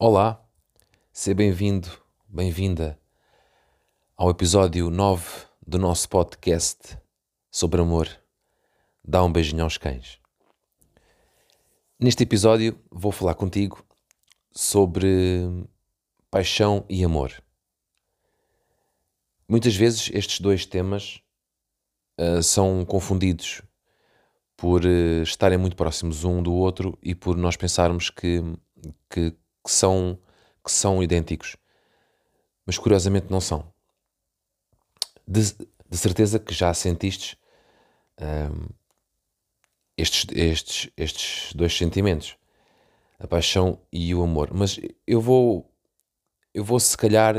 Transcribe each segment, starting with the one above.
Olá, seja bem-vindo, bem-vinda ao episódio 9 do nosso podcast sobre amor. Dá um beijinho aos cães. Neste episódio vou falar contigo sobre paixão e amor. Muitas vezes estes dois temas uh, são confundidos por uh, estarem muito próximos um do outro e por nós pensarmos que, que, que, são, que são idênticos. Mas curiosamente não são. De, de certeza que já sentiste uh, estes, estes, estes dois sentimentos, a paixão e o amor. Mas eu vou, eu vou se calhar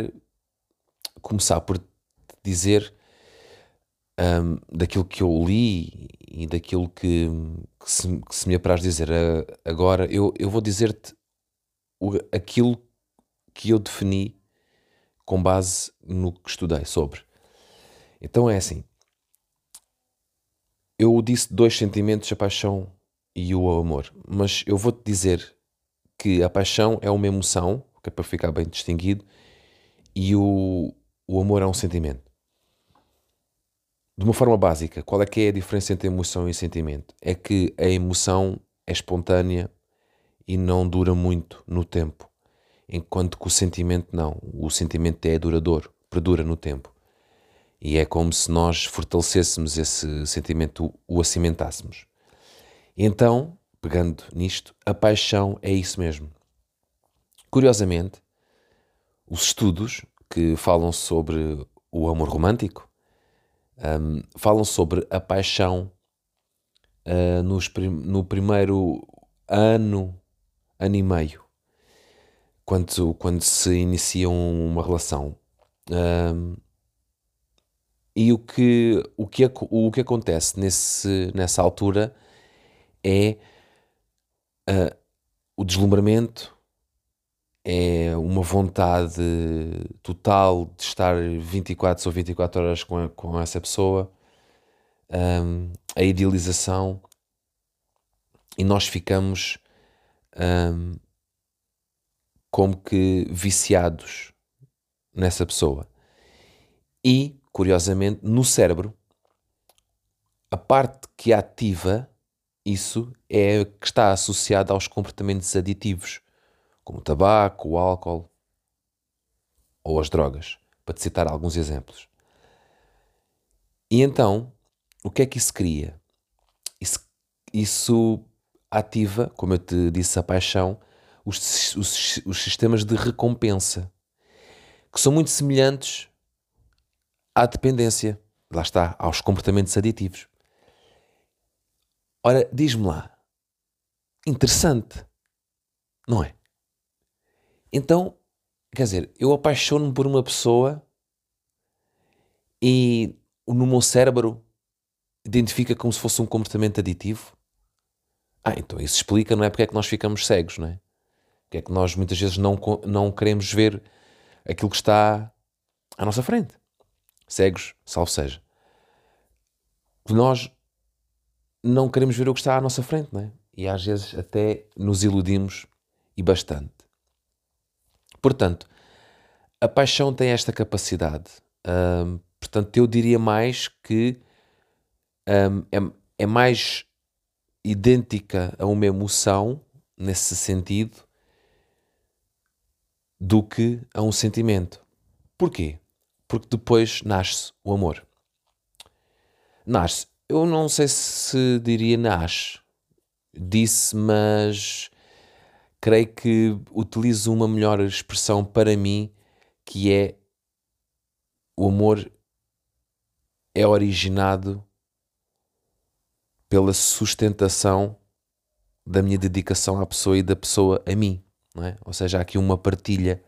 começar por dizer um, daquilo que eu li e daquilo que, que, se, que se me apraz dizer agora. Eu, eu vou dizer-te aquilo que eu defini com base no que estudei sobre. Então é assim: eu disse dois sentimentos, a paixão e o amor, mas eu vou-te dizer que a paixão é uma emoção, que é para ficar bem distinguido, e o, o amor é um sentimento. De uma forma básica, qual é que é a diferença entre emoção e sentimento? É que a emoção é espontânea e não dura muito no tempo, enquanto que o sentimento não. O sentimento é duradouro, perdura no tempo. E é como se nós fortalecêssemos esse sentimento, o acimentássemos. Então, pegando nisto, a paixão é isso mesmo. Curiosamente, os estudos que falam sobre o amor romântico um, falam sobre a paixão uh, nos, no primeiro ano, ano e meio, quando, quando se inicia uma relação. Um, e o que, o que, o que acontece nesse, nessa altura é uh, o deslumbramento, é uma vontade total de estar 24 ou 24 horas com, a, com essa pessoa, um, a idealização, e nós ficamos um, como que viciados nessa pessoa. E curiosamente, no cérebro, a parte que ativa isso é que está associada aos comportamentos aditivos, como o tabaco, o álcool ou as drogas, para te citar alguns exemplos. E então, o que é que isso cria? Isso, isso ativa, como eu te disse, a paixão, os, os, os sistemas de recompensa, que são muito semelhantes à dependência, lá está, aos comportamentos aditivos. Ora, diz-me lá, interessante, não é? Então, quer dizer, eu apaixono-me por uma pessoa e no meu cérebro identifica como se fosse um comportamento aditivo. Ah, então isso explica, não é? Porque é que nós ficamos cegos, não é? Porque é que nós muitas vezes não, não queremos ver aquilo que está à nossa frente cegos, salvo seja. Nós não queremos ver o que está à nossa frente, não é? E às vezes até nos iludimos e bastante. Portanto, a paixão tem esta capacidade. Portanto, eu diria mais que é, é mais idêntica a uma emoção, nesse sentido, do que a um sentimento. Porquê? porque depois nasce o amor. Nasce. Eu não sei se diria nasce, disse, mas creio que utilizo uma melhor expressão para mim, que é o amor é originado pela sustentação da minha dedicação à pessoa e da pessoa a mim, é? Ou seja, há aqui uma partilha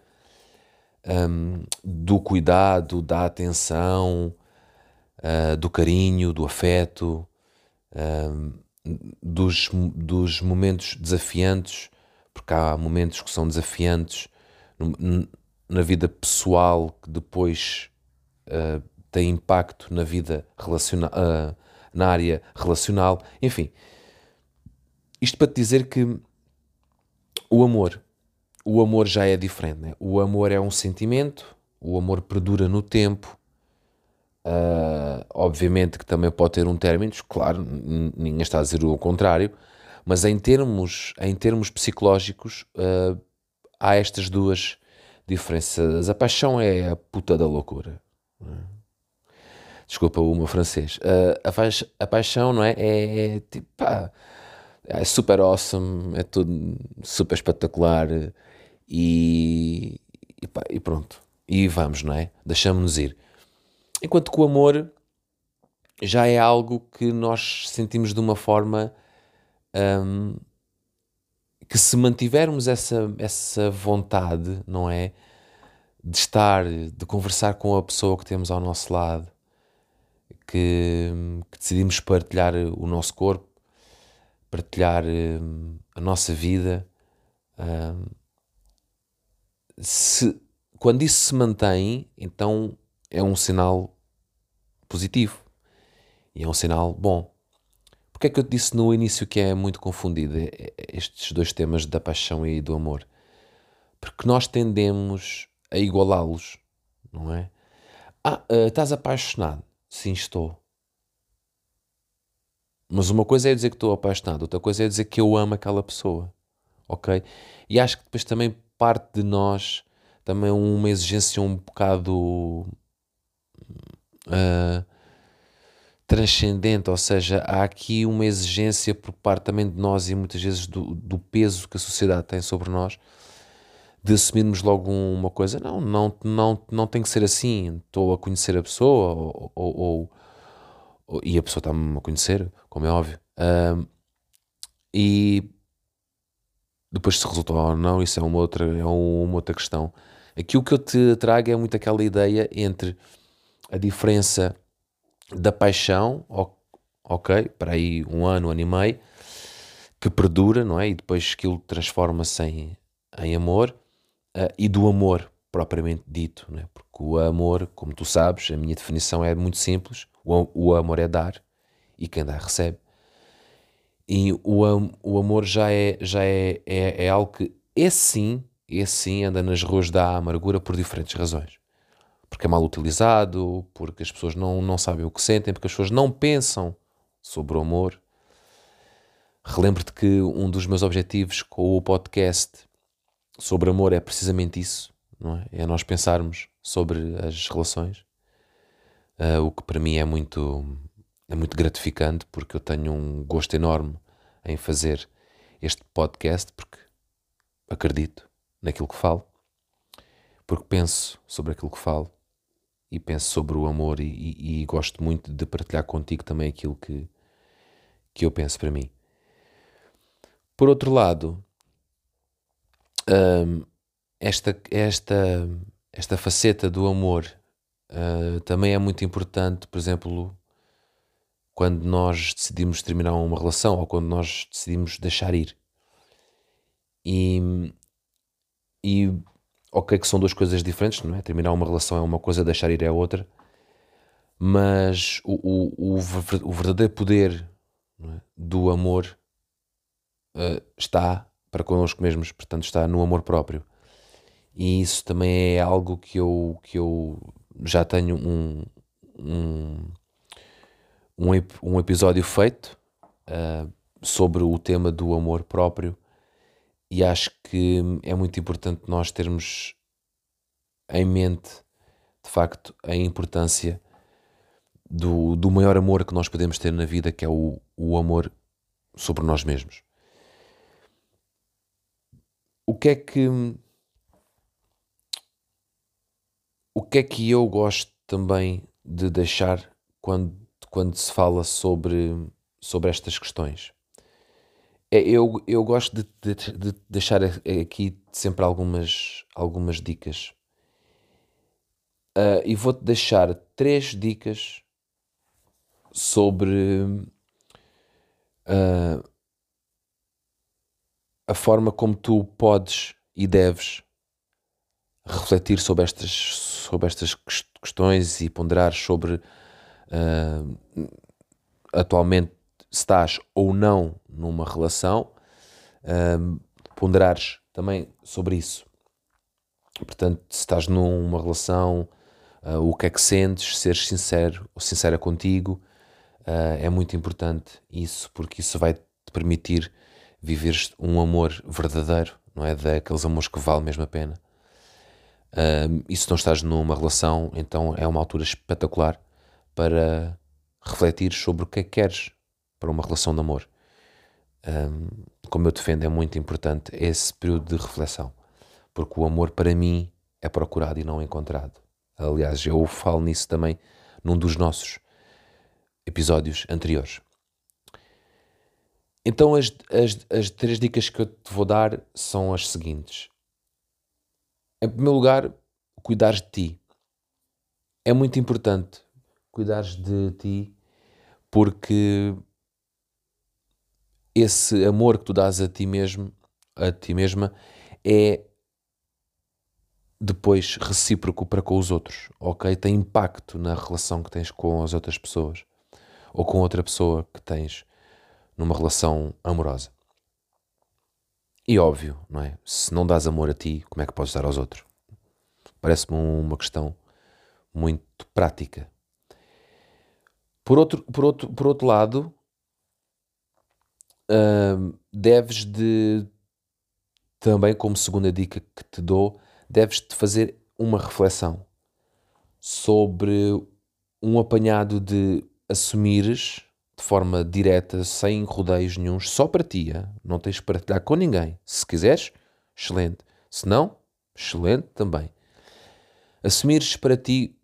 um, do cuidado, da atenção, uh, do carinho, do afeto, um, dos, dos momentos desafiantes, porque há momentos que são desafiantes na vida pessoal que depois uh, têm impacto na vida relacional, uh, na área relacional, enfim. Isto para te dizer que o amor o amor já é diferente. Né? O amor é um sentimento, o amor perdura no tempo. Uh, obviamente que também pode ter um término, claro, ninguém está a dizer o contrário, mas em termos, em termos psicológicos uh, há estas duas diferenças. A paixão é a puta da loucura. Desculpa o meu francês. Uh, a, a, paixão, não é? É, é tipo, pá, é super awesome, é tudo super espetacular e, e, pá, e pronto. E vamos, não é? Deixamos-nos ir. Enquanto que o amor já é algo que nós sentimos de uma forma um, que se mantivermos essa, essa vontade, não é? De estar, de conversar com a pessoa que temos ao nosso lado, que, que decidimos partilhar o nosso corpo, partilhar um, a nossa vida. Um, se, quando isso se mantém, então é um sinal positivo e é um sinal bom. Porque é que eu disse no início que é muito confundido estes dois temas da paixão e do amor? Porque nós tendemos a igualá-los, não é? Ah, uh, estás apaixonado? Sim, estou. Mas uma coisa é dizer que estou apaixonado, outra coisa é dizer que eu amo aquela pessoa, ok? E acho que depois também parte de nós também uma exigência um bocado uh, transcendente, ou seja, há aqui uma exigência por parte também de nós e muitas vezes do, do peso que a sociedade tem sobre nós de assumirmos logo uma coisa, não, não, não, não tem que ser assim, estou a conhecer a pessoa ou, ou, ou, e a pessoa está-me a conhecer, como é óbvio. Uh, e depois se resultou ou não, isso é uma outra, é uma outra questão. Aqui o que eu te trago é muito aquela ideia entre a diferença da paixão, ok, para aí um ano, um ano e meio, que perdura, não é? E depois aquilo transforma-se em, em amor, uh, e do amor propriamente dito, não é? Porque o amor, como tu sabes, a minha definição é muito simples: o, o amor é dar e quem dá recebe. E o, o amor já é, já é, é, é algo que, esse sim, esse sim anda nas ruas da amargura por diferentes razões porque é mal utilizado, porque as pessoas não, não sabem o que sentem, porque as pessoas não pensam sobre o amor. Relembro-te que um dos meus objetivos com o podcast sobre amor é precisamente isso, não é? É nós pensarmos sobre as relações, uh, o que para mim é muito, é muito gratificante, porque eu tenho um gosto enorme em fazer este podcast, porque acredito naquilo que falo, porque penso sobre aquilo que falo e penso sobre o amor e, e, e, gosto muito de partilhar contigo também aquilo que, que eu penso para mim. Por outro lado, hum, esta, esta, esta faceta do amor uh, também é muito importante, por exemplo, quando nós decidimos terminar uma relação ou quando nós decidimos deixar ir. E, e ok que são duas coisas diferentes, não é? Terminar uma relação é uma coisa, deixar ir é outra, mas o, o, o verdadeiro poder é? do amor uh, está para connosco mesmos, portanto está no amor próprio. E isso também é algo que eu, que eu já tenho um, um, um, um episódio feito uh, sobre o tema do amor próprio e acho que é muito importante nós termos em mente, de facto, a importância do, do maior amor que nós podemos ter na vida, que é o, o amor sobre nós mesmos. O que é que. O que é que eu gosto também de deixar quando, quando se fala sobre, sobre estas questões? É, eu, eu gosto de, de, de, deixar aqui sempre algumas, algumas dicas. Uh, e vou-te deixar três dicas sobre uh, a forma como tu podes e deves refletir sobre estas, sobre estas questões e ponderar sobre uh, atualmente estás ou não numa relação, um, ponderares também sobre isso. Portanto, se estás numa relação, uh, o que é que sentes, seres sincero ou sincera contigo, uh, é muito importante isso, porque isso vai te permitir viver um amor verdadeiro, não é? Daqueles amores que vale mesmo a pena. Uh, e se não estás numa relação, então é uma altura espetacular para refletir sobre o que é que queres para uma relação de amor. Um, como eu defendo, é muito importante esse período de reflexão, porque o amor para mim é procurado e não encontrado. Aliás, eu falo nisso também num dos nossos episódios anteriores. Então, as, as, as três dicas que eu te vou dar são as seguintes. Em primeiro lugar, cuidares de ti. É muito importante cuidares de ti porque esse amor que tu dás a ti mesmo, a ti mesma, é depois recíproco para com os outros, ok? Tem impacto na relação que tens com as outras pessoas ou com outra pessoa que tens numa relação amorosa. E óbvio, não é? Se não dás amor a ti, como é que podes dar aos outros? Parece-me uma questão muito prática. Por outro, por outro, por outro lado, uh, deves de também, como segunda dica que te dou, deves de fazer uma reflexão sobre um apanhado de assumires de forma direta, sem rodeios nenhums, só para ti. Não tens que partilhar com ninguém. Se quiseres, excelente. Se não, excelente também. Assumires para ti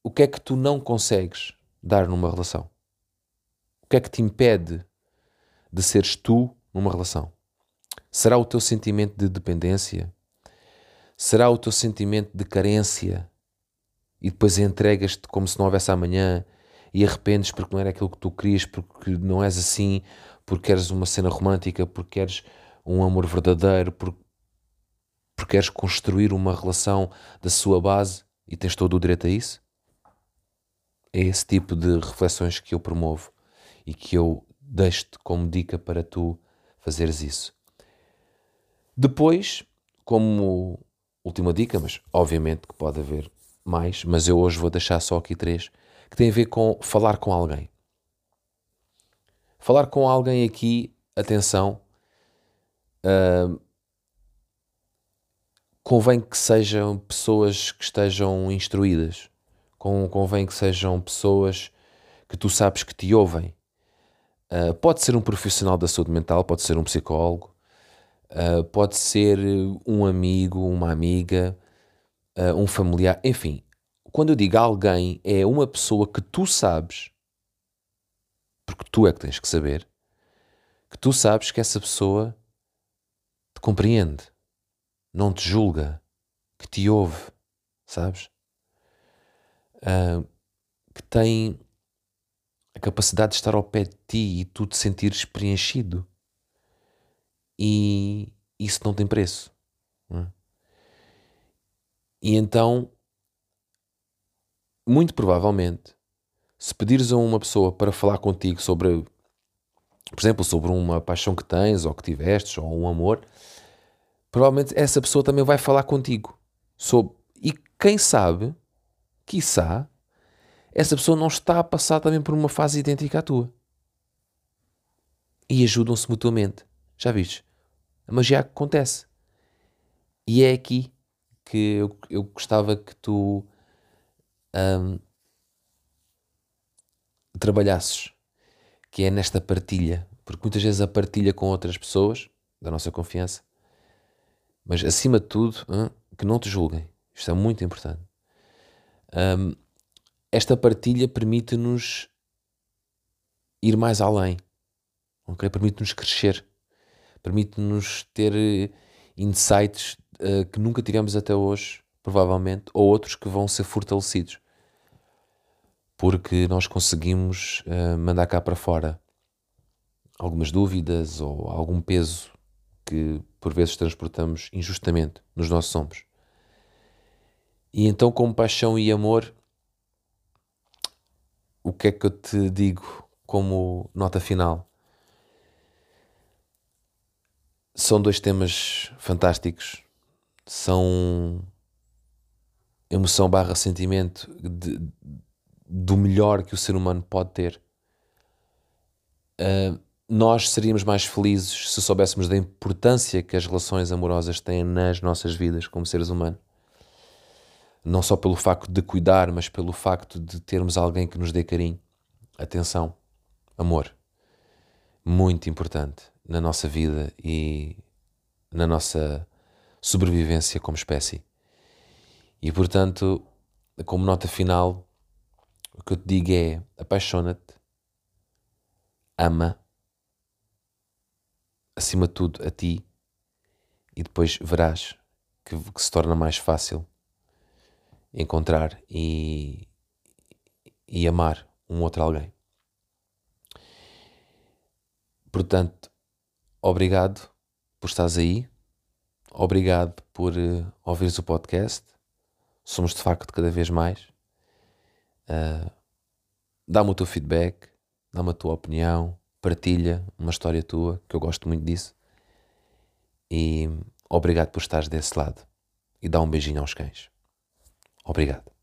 o que é que tu não consegues dar numa relação. O que é que te impede de seres tu numa relação? Será o teu sentimento de dependência? Será o teu sentimento de carência? E depois entregas-te como se não houvesse amanhã e arrependes porque não era aquilo que tu querias, porque não és assim, porque queres uma cena romântica, porque queres um amor verdadeiro, porque, porque queres construir uma relação da sua base e tens todo o direito a isso? É esse tipo de reflexões que eu promovo e que eu deixo-te como dica para tu fazeres isso. Depois, como última dica, mas obviamente que pode haver mais, mas eu hoje vou deixar só aqui três que tem a ver com falar com alguém. Falar com alguém aqui, atenção, uh, convém que sejam pessoas que estejam instruídas, convém que sejam pessoas que tu sabes que te ouvem. Uh, pode ser um profissional da saúde mental, pode ser um psicólogo, uh, pode ser um amigo, uma amiga, uh, um familiar, enfim, quando eu digo alguém, é uma pessoa que tu sabes, porque tu é que tens que saber, que tu sabes que essa pessoa te compreende, não te julga, que te ouve, sabes? Uh, que tem a capacidade de estar ao pé de ti e tu te sentires preenchido. E isso não tem preço. Não é? E então muito provavelmente, se pedires a uma pessoa para falar contigo sobre, por exemplo, sobre uma paixão que tens ou que tivestes ou um amor, provavelmente essa pessoa também vai falar contigo sobre. E quem sabe, quiçá, essa pessoa não está a passar também por uma fase idêntica à tua. E ajudam-se mutuamente. Já viste? A magia acontece. E é aqui que eu, eu gostava que tu um, trabalhasses, que é nesta partilha, porque muitas vezes a partilha com outras pessoas, da nossa confiança, mas acima de tudo, hein, que não te julguem. Isto é muito importante. Um, esta partilha permite-nos ir mais além, okay? permite-nos crescer, permite-nos ter eh, insights uh, que nunca tivemos até hoje, provavelmente, ou outros que vão ser fortalecidos porque nós conseguimos uh, mandar cá para fora algumas dúvidas ou algum peso que por vezes transportamos injustamente nos nossos ombros. E então, com paixão e amor, o que é que eu te digo como nota final? são dois temas fantásticos. São emoção barra sentimento de, do melhor que o ser humano pode ter. Uh, nós seríamos mais felizes se soubéssemos da importância que as relações amorosas têm nas nossas vidas como seres humanos. Não só pelo facto de cuidar, mas pelo facto de termos alguém que nos dê carinho, atenção, amor. Muito importante na nossa vida e na nossa sobrevivência como espécie. E portanto, como nota final, que eu te digo é: apaixona-te, ama, acima de tudo a ti, e depois verás que, que se torna mais fácil encontrar e, e amar um outro alguém. Portanto, obrigado por estares aí, obrigado por uh, ouvires o podcast. Somos de facto cada vez mais. Uh, dá-me o teu feedback, dá-me a tua opinião, partilha uma história tua, que eu gosto muito disso. E obrigado por estares desse lado. E dá um beijinho aos cães. Obrigado.